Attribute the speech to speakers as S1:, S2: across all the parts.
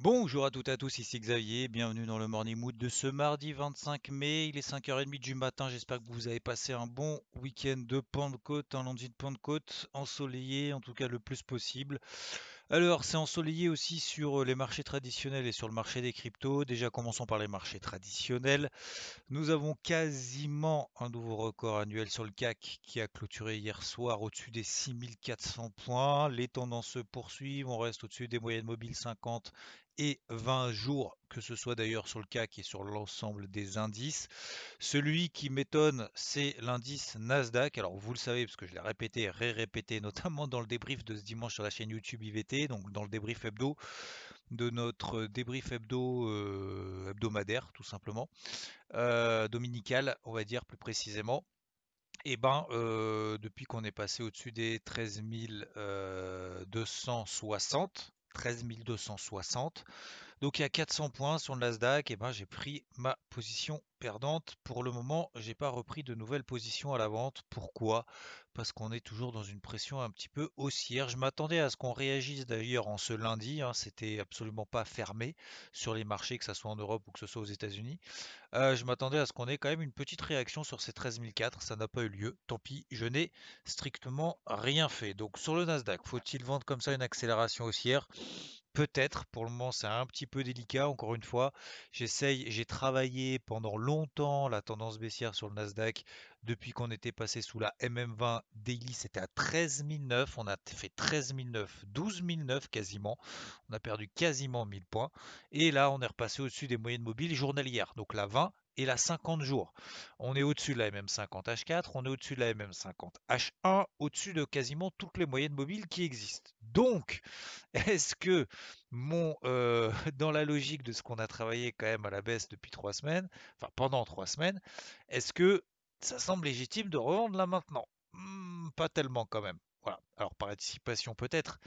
S1: Bonjour à toutes et à tous, ici Xavier, bienvenue dans le Morning Mood de ce mardi 25 mai, il est 5h30 du matin, j'espère que vous avez passé un bon week-end de Pentecôte, un lundi de Pentecôte, ensoleillé en tout cas le plus possible. Alors, c'est ensoleillé aussi sur les marchés traditionnels et sur le marché des cryptos. Déjà, commençons par les marchés traditionnels. Nous avons quasiment un nouveau record annuel sur le CAC qui a clôturé hier soir au-dessus des 6400 points. Les tendances se poursuivent. On reste au-dessus des moyennes mobiles 50 et 20 jours, que ce soit d'ailleurs sur le CAC et sur l'ensemble des indices. Celui qui m'étonne, c'est l'indice Nasdaq. Alors vous le savez, parce que je l'ai répété, ré-répété, notamment dans le débrief de ce dimanche sur la chaîne YouTube IVT, donc dans le débrief hebdo, de notre débrief hebdo euh, hebdomadaire, tout simplement, euh, dominical, on va dire plus précisément. Et eh ben, euh, depuis qu'on est passé au-dessus des 13 260, 13 260. Donc il y a 400 points sur le Nasdaq, et ben j'ai pris ma position perdante. Pour le moment, j'ai pas repris de nouvelles positions à la vente. Pourquoi? Parce qu'on est toujours dans une pression un petit peu haussière. Je m'attendais à ce qu'on réagisse d'ailleurs en ce lundi. Hein. C'était absolument pas fermé sur les marchés, que ce soit en Europe ou que ce soit aux États-Unis. Euh, je m'attendais à ce qu'on ait quand même une petite réaction sur ces 13 004. Ça n'a pas eu lieu. Tant pis, je n'ai strictement rien fait. Donc sur le Nasdaq, faut-il vendre comme ça une accélération haussière? Peut-être, pour le moment c'est un petit peu délicat, encore une fois, j'essaye, j'ai travaillé pendant longtemps la tendance baissière sur le Nasdaq, depuis qu'on était passé sous la MM20 daily, c'était à 13 009, on a fait 13 009, 12 009 quasiment, on a perdu quasiment 1000 points, et là on est repassé au-dessus des moyennes mobiles journalières, donc la 20 et la 50 jours. On est au-dessus de la MM50 H4, on est au-dessus de la MM50 H1, au-dessus de quasiment toutes les moyennes mobiles qui existent. Donc, est-ce que mon, euh, dans la logique de ce qu'on a travaillé quand même à la baisse depuis trois semaines, enfin pendant trois semaines, est-ce que ça semble légitime de revendre là maintenant? Hmm, Pas tellement quand même. Voilà. Alors par anticipation peut-être,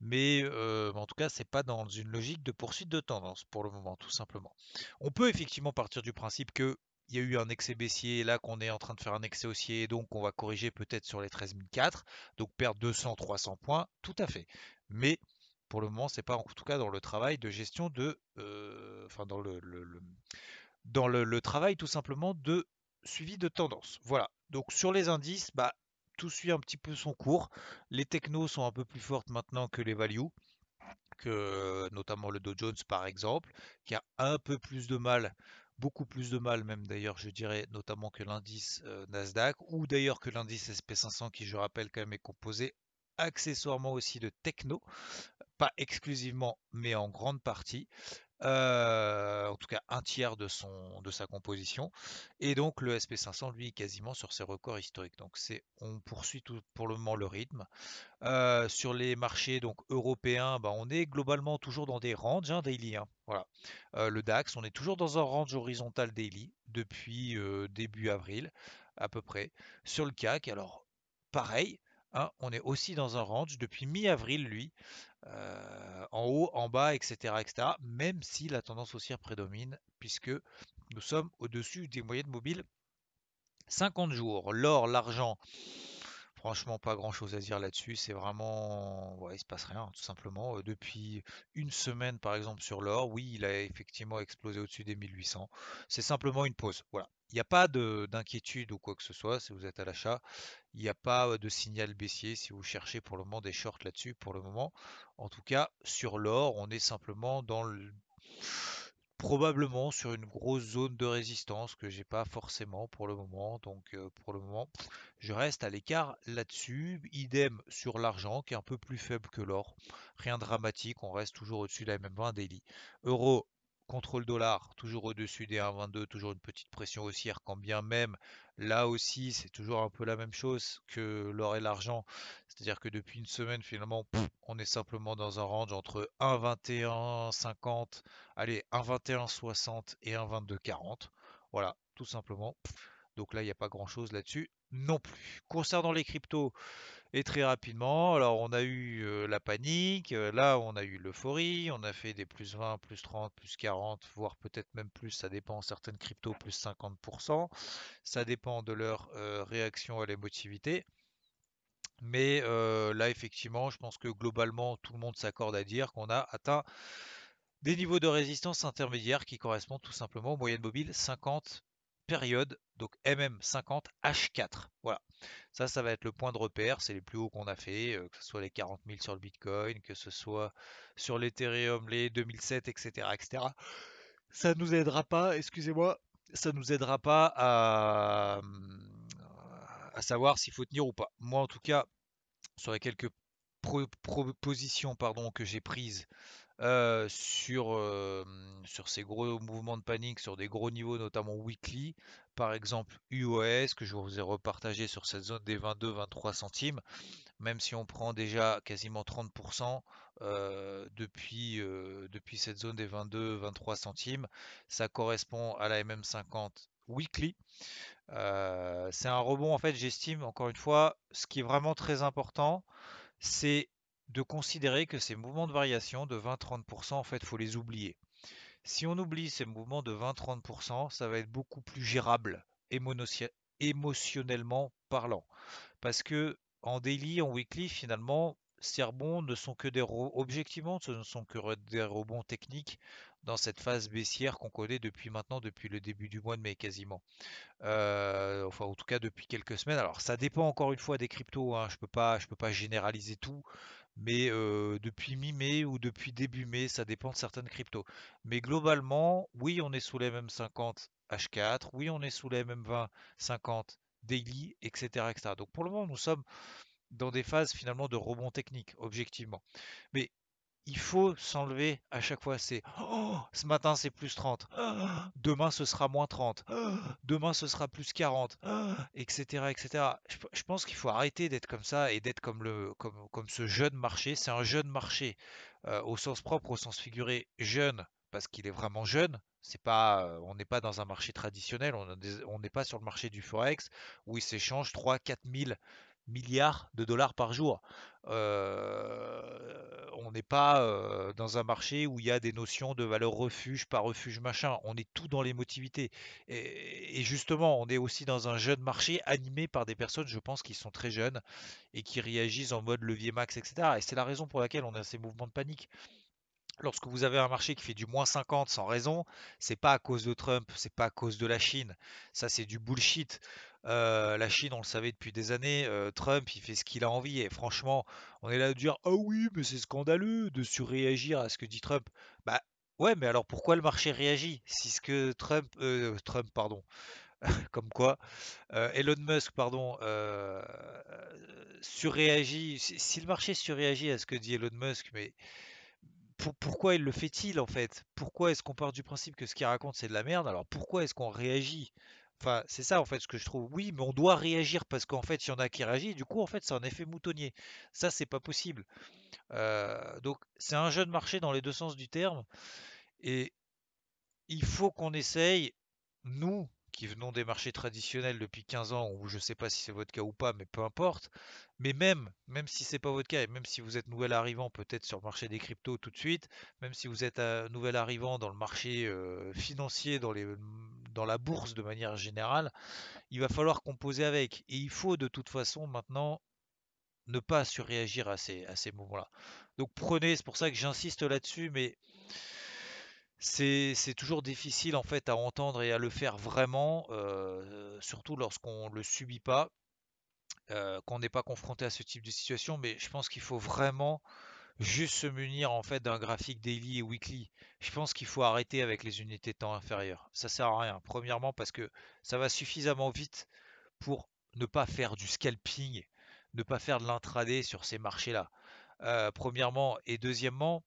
S1: mais euh, en tout cas c'est pas dans une logique de poursuite de tendance pour le moment tout simplement. On peut effectivement partir du principe que il y a eu un excès baissier, là qu'on est en train de faire un excès haussier, donc on va corriger peut-être sur les 13004, donc perdre 200-300 points, tout à fait. Mais pour le moment, c'est pas en tout cas dans le travail de gestion de, euh, enfin dans le, dans le, travail tout simplement de suivi de tendance. Voilà. Donc sur les indices, bah tout suit un petit peu son cours. Les technos sont un peu plus fortes maintenant que les values que notamment le Dow Jones par exemple, qui a un peu plus de mal beaucoup plus de mal même d'ailleurs je dirais notamment que l'indice euh, Nasdaq ou d'ailleurs que l'indice SP500 qui je rappelle quand même est composé accessoirement aussi de techno, pas exclusivement mais en grande partie. Euh, en tout cas un tiers de, son, de sa composition. Et donc le SP500, lui, est quasiment sur ses records historiques. Donc on poursuit pour le moment le rythme. Euh, sur les marchés donc européens, bah, on est globalement toujours dans des ranges hein, daily. Hein, voilà. Euh, le DAX, on est toujours dans un range horizontal daily depuis début avril à peu près. Sur le CAC, alors pareil, hein, on est aussi dans un range depuis mi-avril, lui. Euh, en haut, en bas, etc., même si la tendance haussière prédomine, puisque nous sommes au-dessus des moyennes mobiles 50 jours. L'or, l'argent, franchement, pas grand-chose à dire là-dessus. C'est vraiment... Ouais, il se passe rien, tout simplement. Euh, depuis une semaine, par exemple, sur l'or, oui, il a effectivement explosé au-dessus des 1800. C'est simplement une pause. Voilà. Il n'y a pas d'inquiétude ou quoi que ce soit si vous êtes à l'achat. Il n'y a pas de signal baissier si vous cherchez pour le moment des shorts là-dessus. Pour le moment, en tout cas, sur l'or, on est simplement dans le probablement sur une grosse zone de résistance que j'ai pas forcément pour le moment. Donc pour le moment, je reste à l'écart là-dessus. Idem sur l'argent qui est un peu plus faible que l'or. Rien de dramatique, on reste toujours au-dessus de la MM20 daily. Euro contre le dollar, toujours au-dessus des 1,22, toujours une petite pression haussière, quand bien même là aussi c'est toujours un peu la même chose que l'or et l'argent. C'est-à-dire que depuis une semaine finalement on est simplement dans un range entre 1,21,50, allez 1,21,60 et 1,22,40. Voilà, tout simplement. Donc là il n'y a pas grand-chose là-dessus non plus. Concernant les cryptos, et très rapidement, alors on a eu la panique, là on a eu l'euphorie, on a fait des plus 20, plus 30, plus 40, voire peut-être même plus, ça dépend, certaines cryptos plus 50%, ça dépend de leur réaction à l'émotivité. Mais là effectivement, je pense que globalement tout le monde s'accorde à dire qu'on a atteint des niveaux de résistance intermédiaires qui correspondent tout simplement aux moyennes mobiles 50 période, donc MM50 H4. Voilà. Ça, ça va être le point de repère. C'est les plus hauts qu'on a fait, euh, que ce soit les 40 000 sur le Bitcoin, que ce soit sur l'Ethereum, les 2007, etc., etc. Ça nous aidera pas, excusez-moi, ça nous aidera pas à, à savoir s'il faut tenir ou pas. Moi, en tout cas, sur les quelques propositions pardon, que j'ai prises euh, sur, euh, sur ces gros mouvements de panique, sur des gros niveaux, notamment weekly, par exemple UOS, que je vous ai repartagé sur cette zone des 22-23 centimes, même si on prend déjà quasiment 30% euh, depuis, depuis cette zone des 22-23 centimes, ça correspond à la MM50 weekly. c'est un rebond, en fait, j'estime, encore une fois, ce qui est vraiment très important, c'est de considérer que ces mouvements de variation de 20-30%, en fait, il faut les oublier. Si on oublie ces mouvements de 20-30%, ça va être beaucoup plus gérable émotionnellement parlant. Parce que en daily, en weekly, finalement, ces rebonds ne sont que des objectivement, ce ne sont que des rebonds techniques dans cette phase baissière qu'on connaît depuis maintenant, depuis le début du mois de mai quasiment. Euh, enfin, en tout cas depuis quelques semaines. Alors, ça dépend encore une fois des cryptos. Hein. Je je peux pas généraliser tout mais depuis mi-mai ou depuis début mai, ça dépend de certaines cryptos. Mais globalement, oui, on est sous les MM50 H4, oui, on est sous les MM20 50 daily, etc., etc. Donc pour le moment, nous sommes dans des phases finalement de rebond technique, objectivement. Mais il faut s'enlever à chaque fois. C'est oh, ce matin c'est plus 30, demain ce sera moins 30, demain ce sera plus 40, etc. etc. Je, pense qu'il faut arrêter d'être comme ça et d'être comme, le, comme, ce jeune marché. C'est un jeune marché euh, au sens propre, au sens figuré, jeune parce qu'il est vraiment jeune. C'est pas, euh, on n'est pas dans un marché traditionnel, on n'est pas sur le marché du forex où il s'échange 3-4 000 milliards de dollars par jour. Euh, on n'est pas euh, dans un marché où il y a des notions de valeur refuge, pas refuge, machin. On est tout dans l'émotivité. Et, justement, on est aussi dans un jeune marché animé par des personnes, je pense, qui sont très jeunes et qui réagissent en mode levier max, etc. Et c'est la raison pour laquelle on a ces mouvements de panique lorsque vous avez un marché qui fait du moins 50 sans raison, c'est pas à cause de Trump, c'est pas à cause de la Chine. Ça, c'est du bullshit. La Chine, on le savait depuis des années, Trump, il fait ce qu'il a envie. Et franchement, on est là à dire Ah oui, mais c'est scandaleux de surréagir à ce que dit Trump. Bah ouais, mais alors pourquoi le marché réagit Si ce que Trump, Trump, pardon, comme quoi, Elon Musk, pardon, surréagit. Si, le marché surréagit à ce que dit Elon Musk, mais pourquoi il le fait-il en fait? Pourquoi est-ce qu'on part du principe que ce qu'il raconte c'est de la merde? Alors pourquoi est-ce qu'on réagit Enfin, c'est ça en fait ce que je trouve. Oui, mais on doit réagir parce qu'en fait, il y en a qui réagissent. Du coup, en fait, c'est un effet moutonnier. Ça, c'est pas possible. Euh, donc, c'est un jeune marché dans les deux sens du terme. Et il faut qu'on essaye, nous, qui venons des marchés traditionnels depuis 15 ans, ou je ne sais pas si c'est votre cas ou pas, mais peu importe. Mais même, même si c'est pas votre cas, et même si vous êtes nouvel arrivant peut-être sur le marché des cryptos tout de suite, même si vous êtes un nouvel arrivant dans le marché euh, financier, dans, les, dans la bourse de manière générale, il va falloir composer avec. Et il faut de toute façon maintenant ne pas surréagir à ces, à ces moments-là. Donc prenez, c'est pour ça que j'insiste là-dessus, mais c'est toujours difficile en fait à entendre et à le faire vraiment, euh, surtout lorsqu'on ne le subit pas, euh, qu'on n'est pas confronté à ce type de situation. Mais je pense qu'il faut vraiment juste se munir en fait d'un graphique daily et weekly. Je pense qu'il faut arrêter avec les unités de temps inférieures. Ça sert à rien. Premièrement parce que ça va suffisamment vite pour ne pas faire du scalping, ne pas faire de l'intraday sur ces marchés-là. Euh, premièrement et deuxièmement,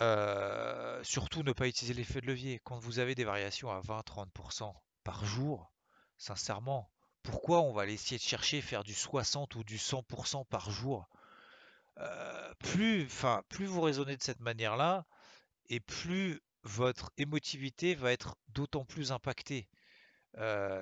S1: Euh, surtout ne pas utiliser l'effet de levier. Quand vous avez des variations à 20-30% par jour, sincèrement, pourquoi on va essayer de chercher faire du 60 ou du 100% par jour euh, plus, enfin, plus vous raisonnez de cette manière-là, et plus votre émotivité va être d'autant plus impactée.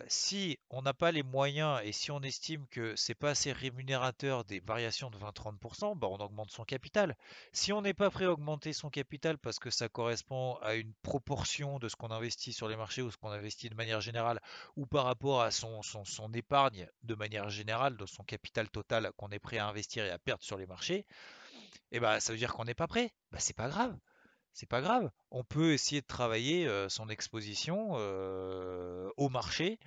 S1: Si on n'a pas les moyens et si on estime que c'est pas assez rémunérateur des variations de 20-30%, bah on augmente son capital. Si on n'est pas prêt à augmenter son capital parce que ça correspond à une proportion de ce qu'on investit sur les marchés ou ce qu'on investit de manière générale, ou par rapport à son, son, épargne de manière générale, de son capital total qu'on est prêt à investir et à perdre sur les marchés, et eh bah ça veut dire qu'on n'est pas prêt. Bah c'est pas grave c'est pas grave. On peut essayer de travailler son exposition au marché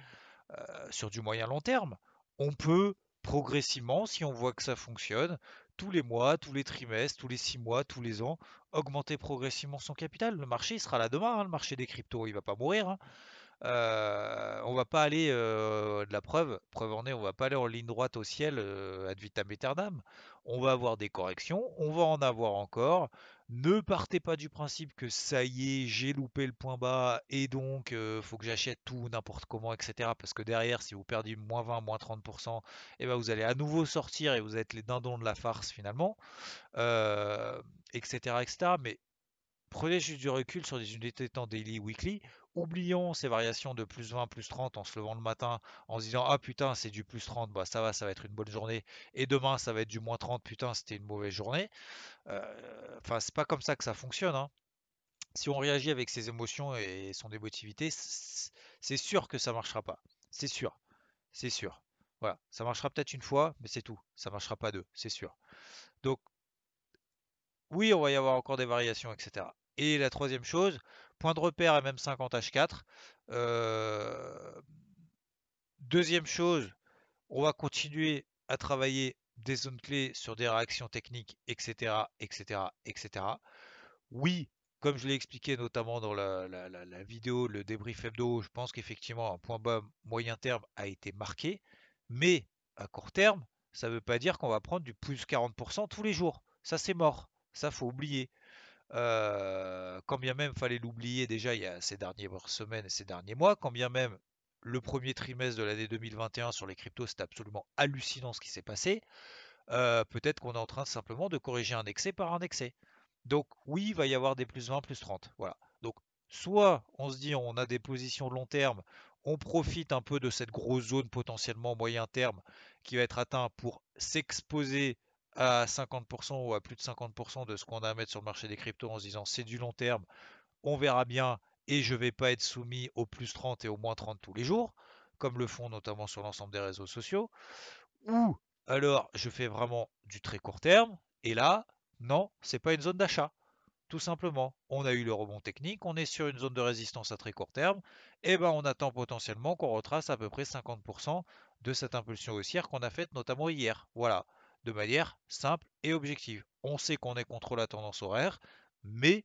S1: sur du moyen long terme. On peut progressivement, si on voit que ça fonctionne, tous les mois, tous les trimestres, tous les six mois, tous les ans, augmenter progressivement son capital. Le marché il sera là demain, hein, le marché des cryptos, il va pas mourir. Hein. on va pas aller de la preuve, preuve en est, on va pas aller en ligne droite au ciel ad vitam aeternam. On va avoir des corrections, on va en avoir encore. Ne partez pas du principe que ça y est, j'ai loupé le point bas et donc il faut que j'achète tout n'importe comment, etc. Parce que derrière, si vous perdez moins 20, moins 30%, et eh ben vous allez à nouveau sortir et vous êtes les dindons de la farce finalement, etc., etc. Mais prenez juste du recul sur des unités temps daily, weekly. Oublions ces variations de plus 20, plus 30 en se levant le matin en se disant Ah putain, c'est du plus 30, bah ça va, ça va être une bonne journée. Et demain, ça va être du moins 30, putain, c'était une mauvaise journée. Euh, enfin, c'est pas comme ça que ça fonctionne. Hein. Si on réagit avec ses émotions et son émotivité, c'est sûr que ça marchera pas. C'est sûr. C'est sûr. Voilà. Ça marchera peut-être une fois, mais c'est tout. Ça marchera pas deux, c'est sûr. Donc, oui, on va y avoir encore des variations, etc. Et la troisième chose, point de repère MM50H4. Euh, deuxième chose, on va continuer à travailler des zones clés sur des réactions techniques, etc., etc., etc. Oui, comme je l'ai expliqué notamment dans la, vidéo, le débrief hebdo, je pense qu'effectivement un point bas moyen terme a été marqué, mais à court terme, ça ne veut pas dire qu'on va prendre du plus 40% tous les jours. Ça c'est mort, ça faut oublier. Euh, quand bien même fallait l'oublier déjà il y a ces dernières semaines et ces derniers mois, quand bien même le premier trimestre de l'année 2021 sur les cryptos, c'est absolument hallucinant ce qui s'est passé. Euh, peut-être qu'on est en train simplement de corriger un excès par un excès. Donc oui, il va y avoir des plus 20, plus 30. Voilà. Donc soit on se dit on a des positions long terme, on profite un peu de cette grosse zone potentiellement moyen terme qui va être atteint pour s'exposer à 50% ou à plus de 50% de ce qu'on a à mettre sur le marché des cryptos en se disant c'est du long terme, on verra bien et je ne vais pas être soumis au plus 30 et au moins 30 tous les jours, comme le font notamment sur l'ensemble des réseaux sociaux, ou alors je fais vraiment du très court terme, et là, non, c'est pas une zone d'achat. Tout simplement, on a eu le rebond technique, on est sur une zone de résistance à très court terme, et ben on attend potentiellement qu'on retrace à peu près 50% de cette impulsion haussière qu'on a faite notamment hier. Voilà, de manière simple et objective. On sait qu'on est contre la tendance horaire, mais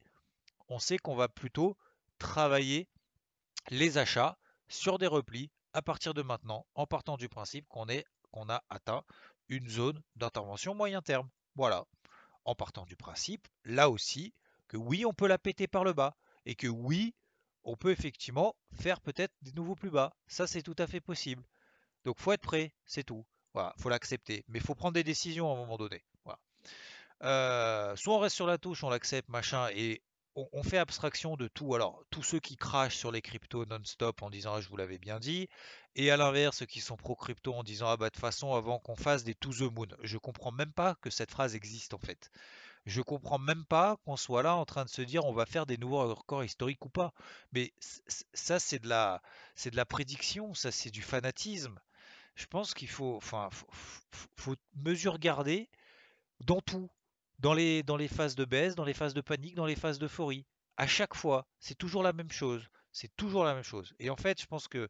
S1: on sait qu'on va plutôt travailler les achats sur des replis à partir de maintenant, en partant du principe qu'on qu'on a atteint une zone d'intervention moyen terme. Voilà. En partant du principe, là aussi, que oui, on peut la péter par le bas et que oui, on peut effectivement faire peut-être des nouveaux plus bas. Ça, c'est tout à fait possible. Donc, faut être prêt, c'est tout. Voilà, faut l'accepter. Mais il faut prendre des décisions à un moment donné. Euh, soit on reste sur la touche, on l'accepte, machin, et on, fait abstraction de tout. Alors, tous ceux qui crachent sur les cryptos non-stop en disant ah, je vous l'avais bien dit, et à l'inverse, ceux qui sont pro-crypto en disant ah bah de façon, avant qu'on fasse des to the moon. Je comprends même pas que cette phrase existe en fait. Je comprends même pas qu'on soit là en train de se dire on va faire des nouveaux records historiques ou pas. Mais ça, de c'est de la prédiction, ça, c'est du fanatisme. Je pense qu'il faut, enfin, faut mesure garder dans tout dans les, dans les phases de baisse, dans les phases de panique, dans les phases d'euphorie. À chaque fois, c'est toujours la même chose. C'est toujours la même chose. Et en fait, je pense que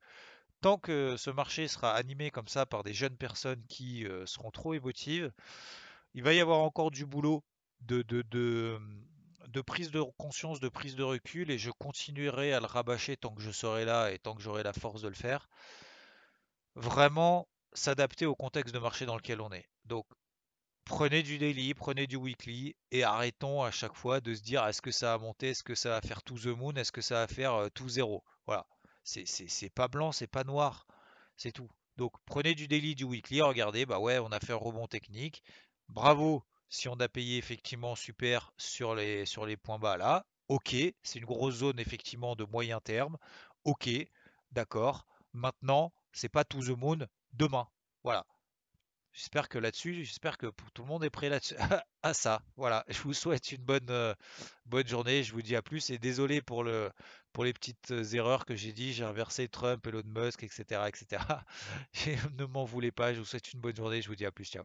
S1: tant que ce marché sera animé comme ça par des jeunes personnes qui euh, seront trop émotives, il va y avoir encore du boulot de, de, de, de, prise de conscience, de prise de recul, et je continuerai à le rabâcher tant que je serai là et tant que j'aurai la force de le faire. Vraiment s'adapter au contexte de marché dans lequel on est. Donc prenez du daily, prenez du weekly et arrêtons à chaque fois de se dire est-ce que ça va monter, est-ce que ça va faire tout the moon, est-ce que ça va faire euh, tout zéro? Voilà. C'est pas blanc, c'est pas noir. C'est tout. Donc prenez du daily, du weekly, regardez, bah ouais, on a fait un rebond technique. Bravo si on a payé effectivement super sur les, sur les points bas là. Ok, c'est une grosse zone effectivement de moyen terme. Ok, d'accord. Maintenant, c'est pas tout the moon demain. Voilà. J'espère que là-dessus, j'espère que tout le monde est prêt là-dessus à ça. Voilà, je vous souhaite une bonne, euh, bonne journée. Je vous dis à plus et désolé pour les petites euh, erreurs que j'ai dit. J'ai inversé Trump, Elon Musk, etc. etc. ne m'en voulez pas. Je vous souhaite une bonne journée. Je vous dis à plus. Ciao.